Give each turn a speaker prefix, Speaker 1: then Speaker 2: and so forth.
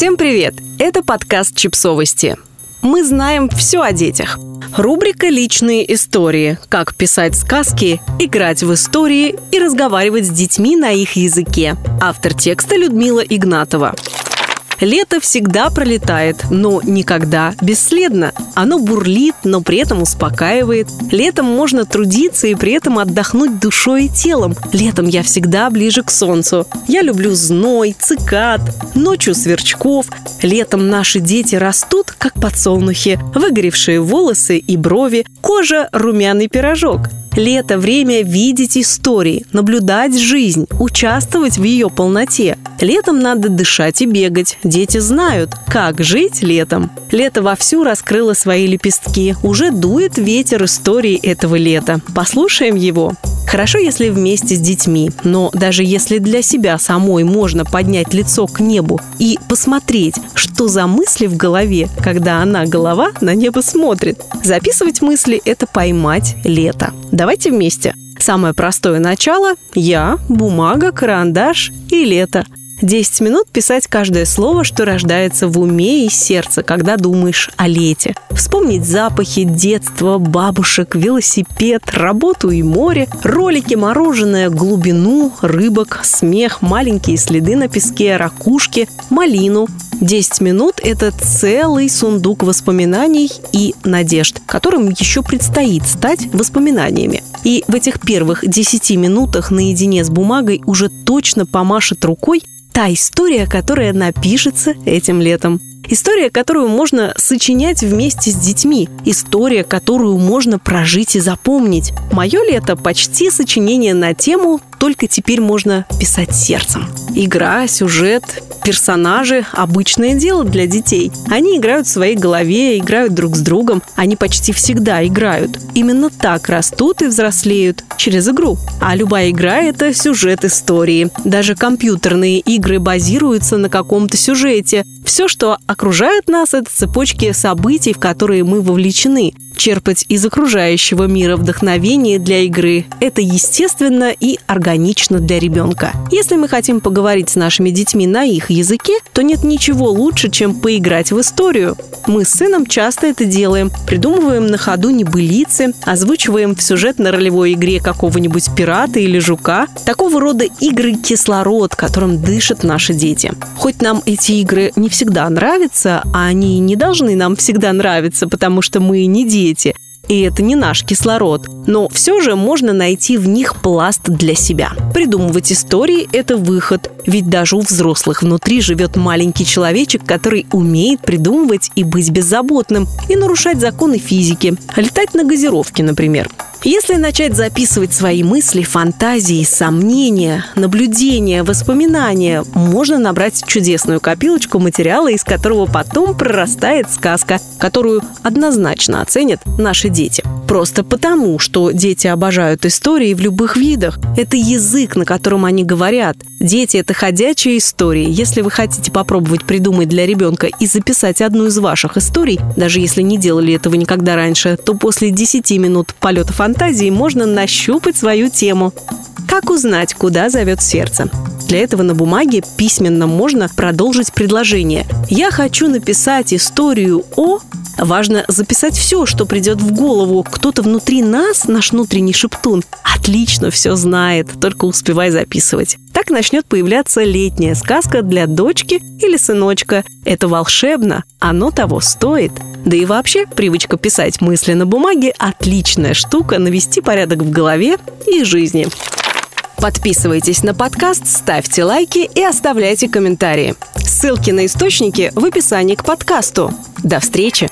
Speaker 1: Всем привет! Это подкаст «Чипсовости». Мы знаем все о детях. Рубрика «Личные истории». Как писать сказки, играть в истории и разговаривать с детьми на их языке. Автор текста Людмила Игнатова. Лето всегда пролетает, но никогда бесследно. Оно бурлит, но при этом успокаивает. Летом можно трудиться и при этом отдохнуть душой и телом. Летом я всегда ближе к солнцу. Я люблю зной, цикад, ночью сверчков. Летом наши дети растут, как подсолнухи, выгоревшие волосы и брови, кожа – румяный пирожок. Лето – время видеть истории, наблюдать жизнь, участвовать в ее полноте. Летом надо дышать и бегать. Дети знают, как жить летом. Лето вовсю раскрыло свои лепестки. Уже дует ветер истории этого лета. Послушаем его. Хорошо, если вместе с детьми, но даже если для себя самой можно поднять лицо к небу и посмотреть, что за мысли в голове, когда она, голова, на небо смотрит. Записывать мысли – это поймать лето. Давайте вместе. Самое простое начало – я, бумага, карандаш и лето – 10 минут писать каждое слово, что рождается в уме и сердце, когда думаешь о лете. Вспомнить запахи детства, бабушек, велосипед, работу и море, ролики, мороженое, глубину, рыбок, смех, маленькие следы на песке, ракушки, малину. 10 минут – это целый сундук воспоминаний и надежд, которым еще предстоит стать воспоминаниями. И в этих первых 10 минутах наедине с бумагой уже точно помашет рукой та история, которая напишется этим летом. История, которую можно сочинять вместе с детьми. История, которую можно прожить и запомнить. Мое лето почти сочинение на тему, только теперь можно писать сердцем. Игра, сюжет, персонажи – обычное дело для детей. Они играют в своей голове, играют друг с другом. Они почти всегда играют. Именно так растут и взрослеют через игру. А любая игра – это сюжет истории. Даже компьютерные игры базируются на каком-то сюжете. Все, что окружает нас, это цепочки событий, в которые мы вовлечены черпать из окружающего мира вдохновение для игры. Это естественно и органично для ребенка. Если мы хотим поговорить с нашими детьми на их языке, то нет ничего лучше, чем поиграть в историю. Мы с сыном часто это делаем. Придумываем на ходу небылицы, озвучиваем в сюжетно-ролевой игре какого-нибудь пирата или жука. Такого рода игры – кислород, которым дышат наши дети. Хоть нам эти игры не всегда нравятся, а они не должны нам всегда нравиться, потому что мы не дети, дети. И это не наш кислород. Но все же можно найти в них пласт для себя. Придумывать истории – это выход. Ведь даже у взрослых внутри живет маленький человечек, который умеет придумывать и быть беззаботным, и нарушать законы физики. Летать на газировке, например. Если начать записывать свои мысли, фантазии, сомнения, наблюдения, воспоминания, можно набрать чудесную копилочку материала, из которого потом прорастает сказка, которую однозначно оценят наши дети. Просто потому, что дети обожают истории в любых видах. Это язык, на котором они говорят. Дети — это ходячие истории. Если вы хотите попробовать придумать для ребенка и записать одну из ваших историй, даже если не делали этого никогда раньше, то после 10 минут полета фантазии можно нащупать свою тему. Как узнать, куда зовет сердце? Для этого на бумаге письменно можно продолжить предложение. Я хочу написать историю о... Важно записать все, что придет в голову. Кто-то внутри нас, наш внутренний шептун, отлично все знает, только успевай записывать. Так начнет появляться летняя сказка для дочки или сыночка. Это волшебно, оно того стоит. Да и вообще, привычка писать мысли на бумаге – отличная штука навести порядок в голове и жизни. Подписывайтесь на подкаст, ставьте лайки и оставляйте комментарии. Ссылки на источники в описании к подкасту. До встречи!